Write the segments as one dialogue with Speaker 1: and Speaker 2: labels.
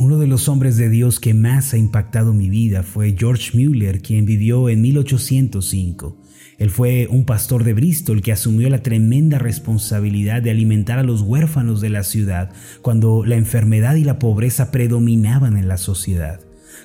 Speaker 1: Uno de los hombres de Dios que más ha impactado mi vida fue George Mueller, quien vivió en 1805. Él fue un pastor de Bristol que asumió la tremenda responsabilidad de alimentar a los huérfanos de la ciudad cuando la enfermedad y la pobreza predominaban en la sociedad.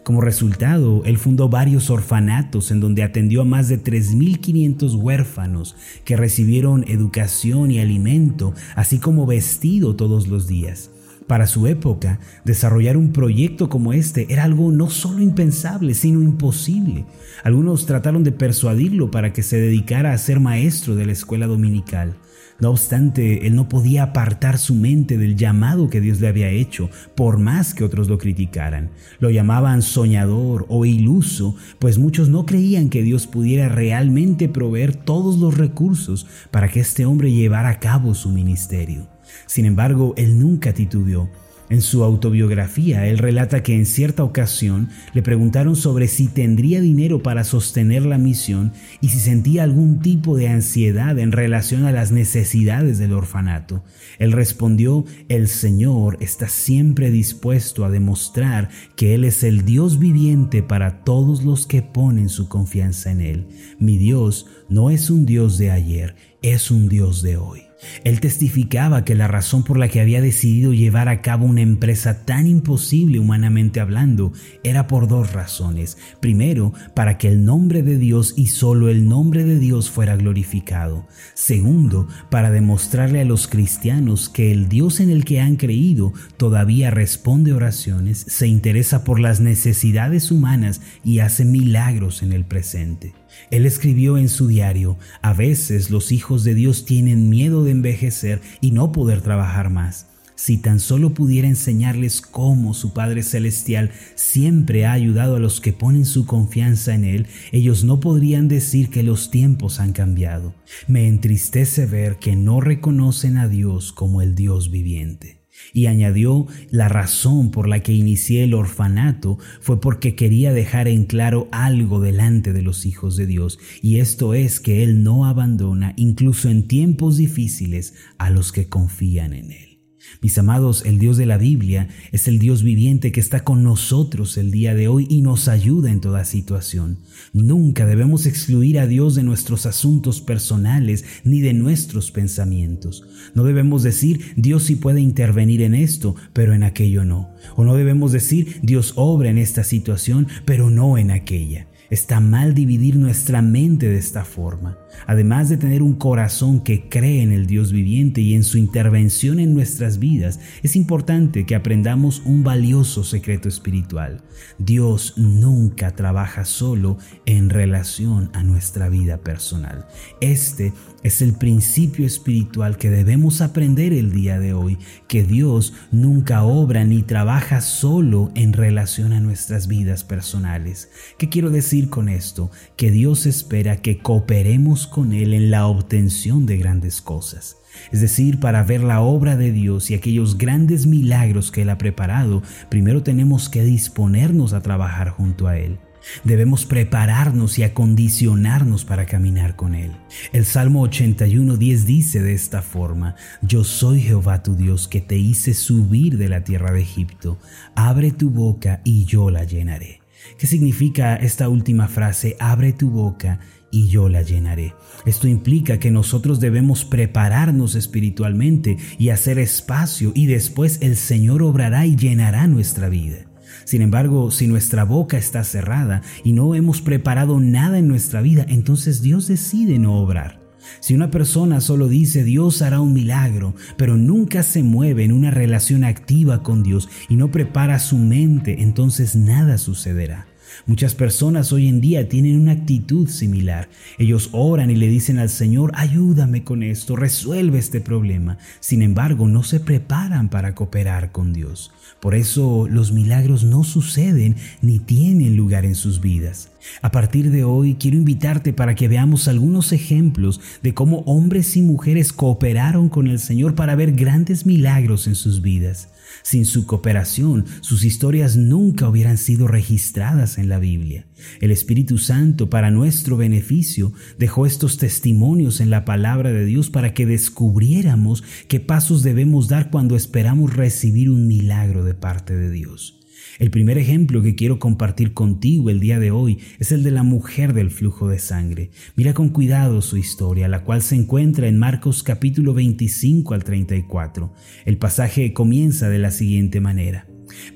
Speaker 1: Como resultado, él fundó varios orfanatos en donde atendió a más de 3.500 huérfanos que recibieron educación y alimento, así como vestido todos los días. Para su época, desarrollar un proyecto como este era algo no solo impensable, sino imposible. Algunos trataron de persuadirlo para que se dedicara a ser maestro de la escuela dominical. No obstante, él no podía apartar su mente del llamado que Dios le había hecho, por más que otros lo criticaran. Lo llamaban soñador o iluso, pues muchos no creían que Dios pudiera realmente proveer todos los recursos para que este hombre llevara a cabo su ministerio. Sin embargo, él nunca titubeó. En su autobiografía, él relata que en cierta ocasión le preguntaron sobre si tendría dinero para sostener la misión y si sentía algún tipo de ansiedad en relación a las necesidades del orfanato. Él respondió, el Señor está siempre dispuesto a demostrar que Él es el Dios viviente para todos los que ponen su confianza en Él. Mi Dios no es un Dios de ayer, es un Dios de hoy. Él testificaba que la razón por la que había decidido llevar a cabo una empresa tan imposible humanamente hablando era por dos razones. Primero, para que el nombre de Dios y solo el nombre de Dios fuera glorificado. Segundo, para demostrarle a los cristianos que el Dios en el que han creído todavía responde oraciones, se interesa por las necesidades humanas y hace milagros en el presente. Él escribió en su diario, a veces los hijos de Dios tienen miedo de envejecer y no poder trabajar más. Si tan solo pudiera enseñarles cómo su Padre Celestial siempre ha ayudado a los que ponen su confianza en Él, ellos no podrían decir que los tiempos han cambiado. Me entristece ver que no reconocen a Dios como el Dios viviente. Y añadió, la razón por la que inicié el orfanato fue porque quería dejar en claro algo delante de los hijos de Dios, y esto es que Él no abandona, incluso en tiempos difíciles, a los que confían en Él. Mis amados, el Dios de la Biblia es el Dios viviente que está con nosotros el día de hoy y nos ayuda en toda situación. Nunca debemos excluir a Dios de nuestros asuntos personales ni de nuestros pensamientos. No debemos decir Dios sí puede intervenir en esto, pero en aquello no. O no debemos decir Dios obra en esta situación, pero no en aquella. Está mal dividir nuestra mente de esta forma. Además de tener un corazón que cree en el Dios viviente y en su intervención en nuestras vidas, es importante que aprendamos un valioso secreto espiritual. Dios nunca trabaja solo en relación a nuestra vida personal. Este es el principio espiritual que debemos aprender el día de hoy, que Dios nunca obra ni trabaja solo en relación a nuestras vidas personales. ¿Qué quiero decir con esto? Que Dios espera que cooperemos con Él en la obtención de grandes cosas. Es decir, para ver la obra de Dios y aquellos grandes milagros que Él ha preparado, primero tenemos que disponernos a trabajar junto a Él. Debemos prepararnos y acondicionarnos para caminar con Él. El Salmo 81.10 dice de esta forma, Yo soy Jehová tu Dios que te hice subir de la tierra de Egipto. Abre tu boca y yo la llenaré. ¿Qué significa esta última frase? Abre tu boca y yo la llenaré. Esto implica que nosotros debemos prepararnos espiritualmente y hacer espacio y después el Señor obrará y llenará nuestra vida. Sin embargo, si nuestra boca está cerrada y no hemos preparado nada en nuestra vida, entonces Dios decide no obrar. Si una persona solo dice Dios hará un milagro, pero nunca se mueve en una relación activa con Dios y no prepara su mente, entonces nada sucederá. Muchas personas hoy en día tienen una actitud similar. Ellos oran y le dicen al Señor, ayúdame con esto, resuelve este problema. Sin embargo, no se preparan para cooperar con Dios. Por eso los milagros no suceden ni tienen lugar en sus vidas. A partir de hoy quiero invitarte para que veamos algunos ejemplos de cómo hombres y mujeres cooperaron con el Señor para ver grandes milagros en sus vidas. Sin su cooperación, sus historias nunca hubieran sido registradas en la Biblia. El Espíritu Santo, para nuestro beneficio, dejó estos testimonios en la palabra de Dios para que descubriéramos qué pasos debemos dar cuando esperamos recibir un milagro de parte de Dios. El primer ejemplo que quiero compartir contigo el día de hoy es el de la mujer del flujo de sangre. Mira con cuidado su historia, la cual se encuentra en Marcos capítulo 25 al 34. El pasaje comienza de la siguiente manera.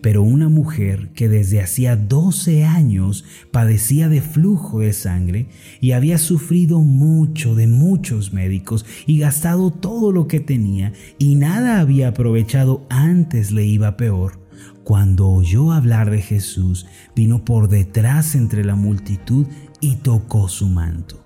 Speaker 1: Pero una mujer que desde hacía 12 años padecía de flujo de sangre y había sufrido mucho de muchos médicos y gastado todo lo que tenía y nada había aprovechado antes le iba peor. Cuando oyó hablar de Jesús, vino por detrás entre la multitud y tocó su manto.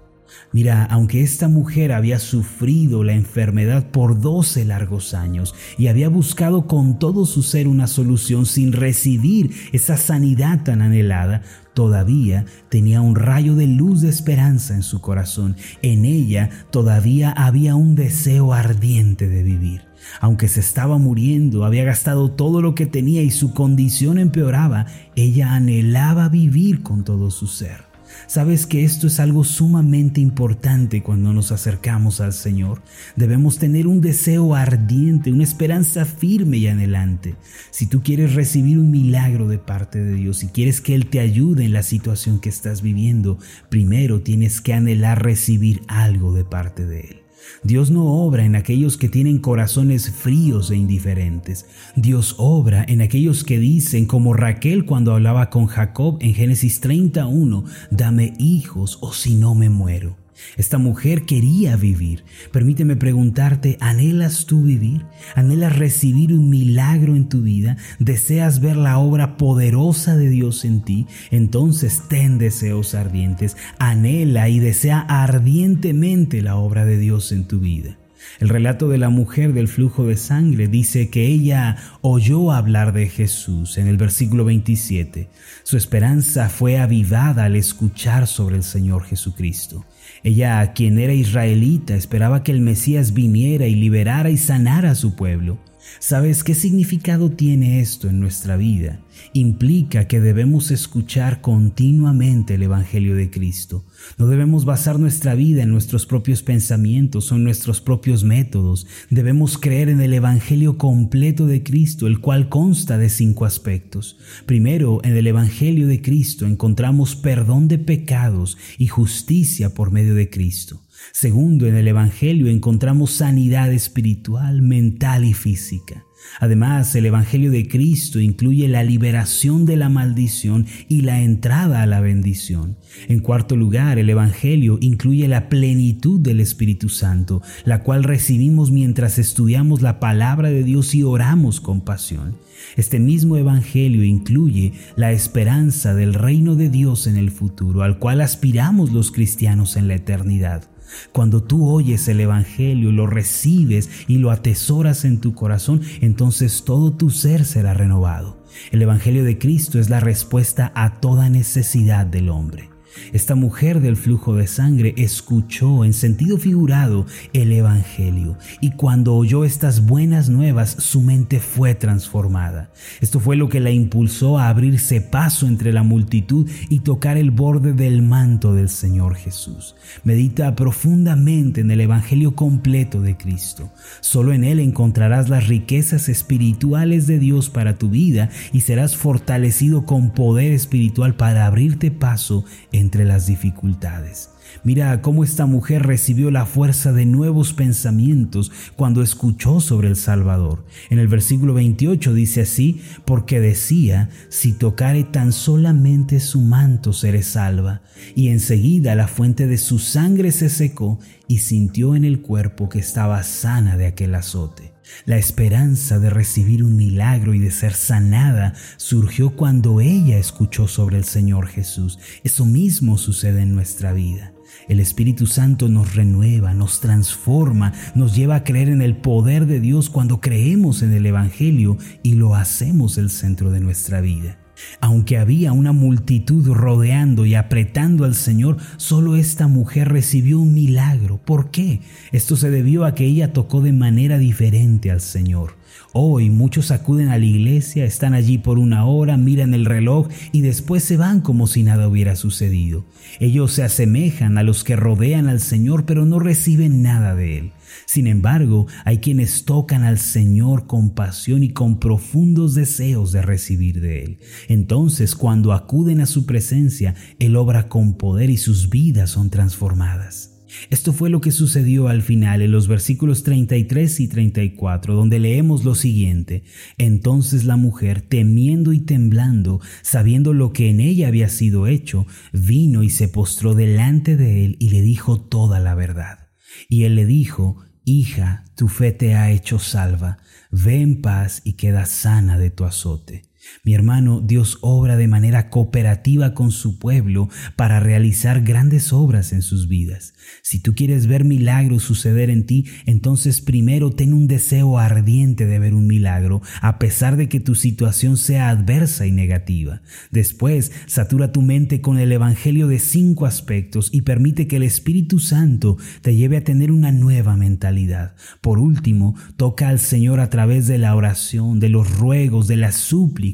Speaker 1: Mira, aunque esta mujer había sufrido la enfermedad por doce largos años y había buscado con todo su ser una solución sin recibir esa sanidad tan anhelada, todavía tenía un rayo de luz de esperanza en su corazón. En ella todavía había un deseo ardiente de vivir. Aunque se estaba muriendo, había gastado todo lo que tenía y su condición empeoraba, ella anhelaba vivir con todo su ser. Sabes que esto es algo sumamente importante cuando nos acercamos al Señor. Debemos tener un deseo ardiente, una esperanza firme y anhelante. Si tú quieres recibir un milagro de parte de Dios y quieres que Él te ayude en la situación que estás viviendo, primero tienes que anhelar recibir algo de parte de Él. Dios no obra en aquellos que tienen corazones fríos e indiferentes. Dios obra en aquellos que dicen, como Raquel cuando hablaba con Jacob en Génesis 31, dame hijos o si no me muero. Esta mujer quería vivir. Permíteme preguntarte, ¿anhelas tú vivir? ¿Anhelas recibir un milagro en tu vida? ¿Deseas ver la obra poderosa de Dios en ti? Entonces ten deseos ardientes. Anhela y desea ardientemente la obra de Dios en tu vida. El relato de la mujer del flujo de sangre dice que ella oyó hablar de Jesús en el versículo 27. Su esperanza fue avivada al escuchar sobre el Señor Jesucristo. Ella, quien era israelita, esperaba que el Mesías viniera y liberara y sanara a su pueblo. ¿Sabes qué significado tiene esto en nuestra vida? Implica que debemos escuchar continuamente el Evangelio de Cristo. No debemos basar nuestra vida en nuestros propios pensamientos o en nuestros propios métodos. Debemos creer en el Evangelio completo de Cristo, el cual consta de cinco aspectos. Primero, en el Evangelio de Cristo encontramos perdón de pecados y justicia por medio de Cristo. Segundo, en el Evangelio encontramos sanidad espiritual, mental y física. Además, el Evangelio de Cristo incluye la liberación de la maldición y la entrada a la bendición. En cuarto lugar, el Evangelio incluye la plenitud del Espíritu Santo, la cual recibimos mientras estudiamos la palabra de Dios y oramos con pasión. Este mismo Evangelio incluye la esperanza del reino de Dios en el futuro, al cual aspiramos los cristianos en la eternidad. Cuando tú oyes el Evangelio, lo recibes y lo atesoras en tu corazón, entonces todo tu ser será renovado. El Evangelio de Cristo es la respuesta a toda necesidad del hombre. Esta mujer del flujo de sangre escuchó en sentido figurado el Evangelio y cuando oyó estas buenas nuevas su mente fue transformada. Esto fue lo que la impulsó a abrirse paso entre la multitud y tocar el borde del manto del Señor Jesús. Medita profundamente en el Evangelio completo de Cristo. Solo en Él encontrarás las riquezas espirituales de Dios para tu vida y serás fortalecido con poder espiritual para abrirte paso entre las dificultades. Mira cómo esta mujer recibió la fuerza de nuevos pensamientos cuando escuchó sobre el Salvador. En el versículo 28 dice así, porque decía, si tocare tan solamente su manto seré salva. Y enseguida la fuente de su sangre se secó y sintió en el cuerpo que estaba sana de aquel azote. La esperanza de recibir un milagro y de ser sanada surgió cuando ella escuchó sobre el Señor Jesús. Eso mismo sucede en nuestra vida. El Espíritu Santo nos renueva, nos transforma, nos lleva a creer en el poder de Dios cuando creemos en el Evangelio y lo hacemos el centro de nuestra vida. Aunque había una multitud rodeando y apretando al Señor, solo esta mujer recibió un milagro. ¿Por qué? Esto se debió a que ella tocó de manera diferente al Señor. Hoy muchos acuden a la iglesia, están allí por una hora, miran el reloj y después se van como si nada hubiera sucedido. Ellos se asemejan a los que rodean al Señor pero no reciben nada de Él. Sin embargo, hay quienes tocan al Señor con pasión y con profundos deseos de recibir de Él. Entonces, cuando acuden a su presencia, Él obra con poder y sus vidas son transformadas. Esto fue lo que sucedió al final en los versículos 33 y 34, donde leemos lo siguiente. Entonces la mujer, temiendo y temblando, sabiendo lo que en ella había sido hecho, vino y se postró delante de él y le dijo toda la verdad. Y él le dijo, Hija, tu fe te ha hecho salva, ve en paz y queda sana de tu azote. Mi hermano, Dios obra de manera cooperativa con su pueblo para realizar grandes obras en sus vidas. Si tú quieres ver milagros suceder en ti, entonces primero ten un deseo ardiente de ver un milagro, a pesar de que tu situación sea adversa y negativa. Después, satura tu mente con el Evangelio de cinco aspectos y permite que el Espíritu Santo te lleve a tener una nueva mentalidad. Por último, toca al Señor a través de la oración, de los ruegos, de las súplicas.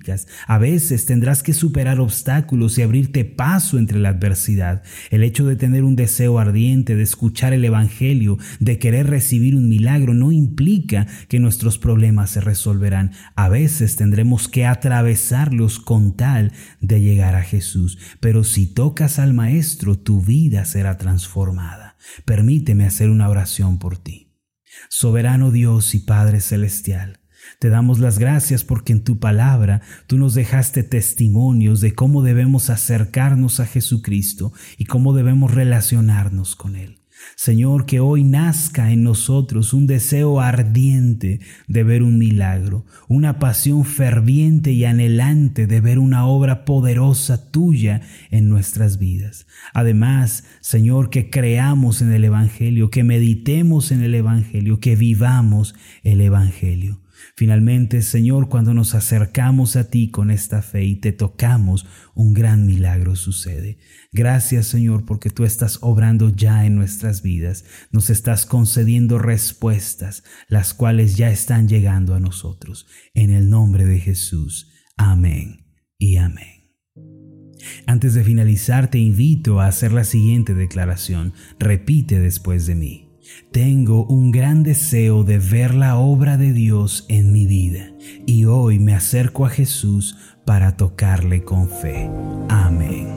Speaker 1: A veces tendrás que superar obstáculos y abrirte paso entre la adversidad. El hecho de tener un deseo ardiente de escuchar el Evangelio, de querer recibir un milagro, no implica que nuestros problemas se resolverán. A veces tendremos que atravesarlos con tal de llegar a Jesús. Pero si tocas al Maestro, tu vida será transformada. Permíteme hacer una oración por ti. Soberano Dios y Padre Celestial, te damos las gracias porque en tu palabra tú nos dejaste testimonios de cómo debemos acercarnos a Jesucristo y cómo debemos relacionarnos con Él. Señor, que hoy nazca en nosotros un deseo ardiente de ver un milagro, una pasión ferviente y anhelante de ver una obra poderosa tuya en nuestras vidas. Además, Señor, que creamos en el Evangelio, que meditemos en el Evangelio, que vivamos el Evangelio. Finalmente, Señor, cuando nos acercamos a ti con esta fe y te tocamos, un gran milagro sucede. Gracias, Señor, porque tú estás obrando ya en nuestras vidas. Nos estás concediendo respuestas, las cuales ya están llegando a nosotros. En el nombre de Jesús. Amén y amén. Antes de finalizar, te invito a hacer la siguiente declaración. Repite después de mí. Tengo un gran deseo de ver la obra de Dios en mi vida y hoy me acerco a Jesús para tocarle con fe. Amén.